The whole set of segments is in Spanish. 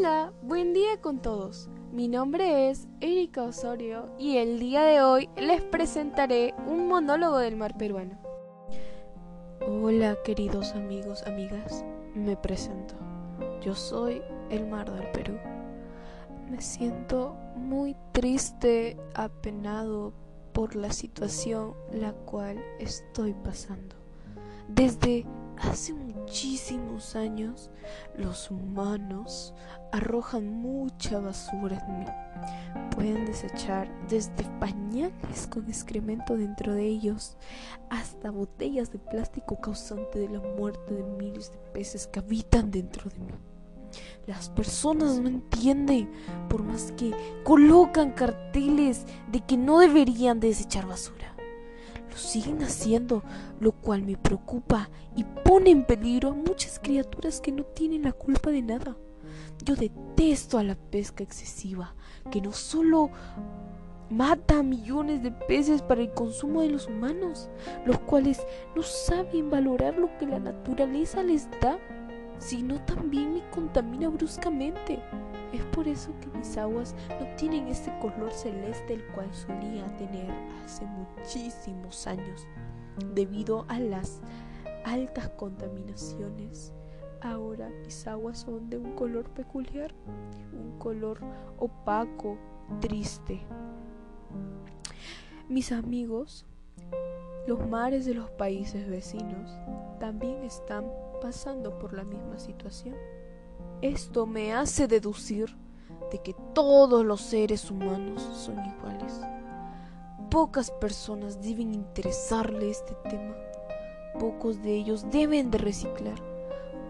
Hola, buen día con todos. Mi nombre es Erika Osorio y el día de hoy les presentaré un monólogo del mar peruano. Hola queridos amigos, amigas, me presento. Yo soy el mar del Perú. Me siento muy triste, apenado por la situación la cual estoy pasando. Desde hace muchísimos años, los humanos arrojan mucha basura en mí. Pueden desechar desde pañales con excremento dentro de ellos hasta botellas de plástico causante de la muerte de miles de peces que habitan dentro de mí. Las personas no entienden, por más que colocan carteles de que no deberían desechar basura siguen haciendo, lo cual me preocupa y pone en peligro a muchas criaturas que no tienen la culpa de nada. Yo detesto a la pesca excesiva, que no solo mata a millones de peces para el consumo de los humanos, los cuales no saben valorar lo que la naturaleza les da, sino también me contamina bruscamente. Es por eso que mis aguas no tienen ese color celeste el cual solía tener hace muchísimos años. Debido a las altas contaminaciones, ahora mis aguas son de un color peculiar, un color opaco, triste. Mis amigos, los mares de los países vecinos también están pasando por la misma situación. Esto me hace deducir de que todos los seres humanos son iguales. Pocas personas deben interesarle este tema. Pocos de ellos deben de reciclar.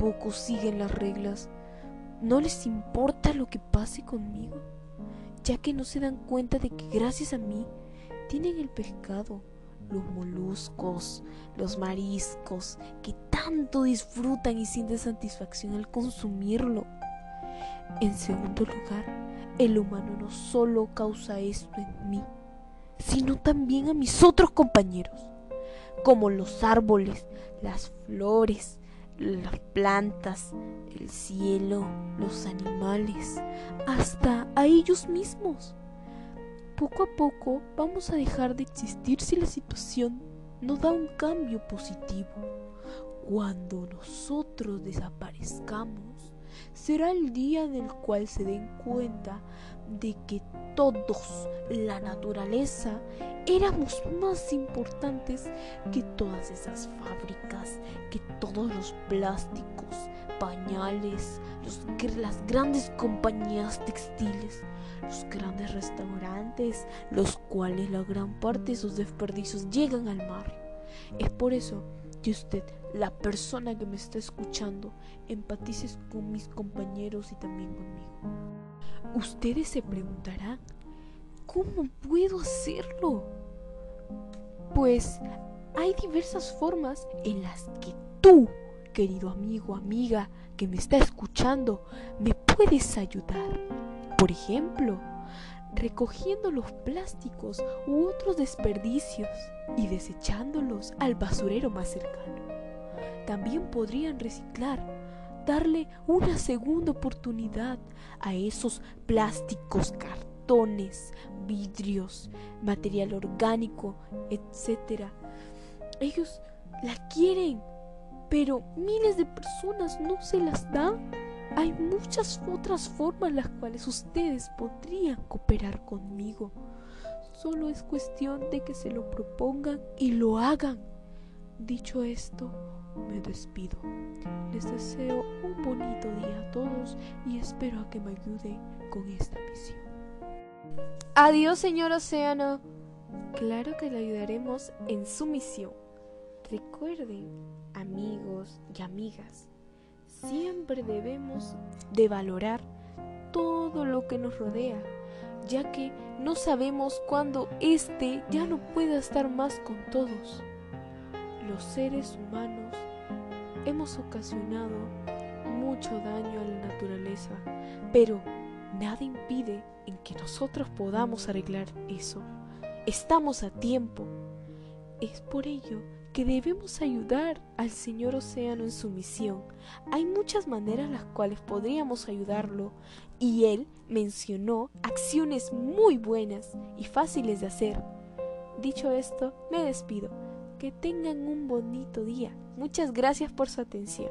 Pocos siguen las reglas. No les importa lo que pase conmigo, ya que no se dan cuenta de que gracias a mí tienen el pescado, los moluscos, los mariscos, que tanto disfrutan y sienten satisfacción al consumirlo. En segundo lugar, el humano no solo causa esto en mí, sino también a mis otros compañeros, como los árboles, las flores, las plantas, el cielo, los animales, hasta a ellos mismos poco a poco vamos a dejar de existir si la situación no da un cambio positivo. Cuando nosotros desaparezcamos, será el día en el cual se den cuenta de que todos, la naturaleza, éramos más importantes que todas esas fábricas, que todos los plásticos, pañales, las grandes compañías textiles, los grandes restaurantes, los cuales la gran parte de sus desperdicios llegan al mar. Es por eso que usted, la persona que me está escuchando, empatices con mis compañeros y también conmigo. Ustedes se preguntarán, ¿cómo puedo hacerlo? Pues hay diversas formas en las que tú, querido amigo, amiga, que me está escuchando, me puedes ayudar. Por ejemplo, recogiendo los plásticos u otros desperdicios y desechándolos al basurero más cercano. También podrían reciclar, darle una segunda oportunidad a esos plásticos, cartones, vidrios, material orgánico, etc. Ellos la quieren, pero miles de personas no se las dan. Hay muchas otras formas en las cuales ustedes podrían cooperar conmigo. Solo es cuestión de que se lo propongan y lo hagan. Dicho esto, me despido. Les deseo un bonito día a todos y espero a que me ayuden con esta misión. Adiós, señor Océano. Claro que le ayudaremos en su misión. Recuerden, amigos y amigas, siempre debemos de valorar todo lo que nos rodea, ya que no sabemos cuándo éste ya no pueda estar más con todos los seres humanos hemos ocasionado mucho daño a la naturaleza, pero nada impide en que nosotros podamos arreglar eso. Estamos a tiempo. Es por ello que debemos ayudar al señor Océano en su misión. Hay muchas maneras las cuales podríamos ayudarlo y él mencionó acciones muy buenas y fáciles de hacer. Dicho esto, me despido. Que tengan un bonito día. Muchas gracias por su atención.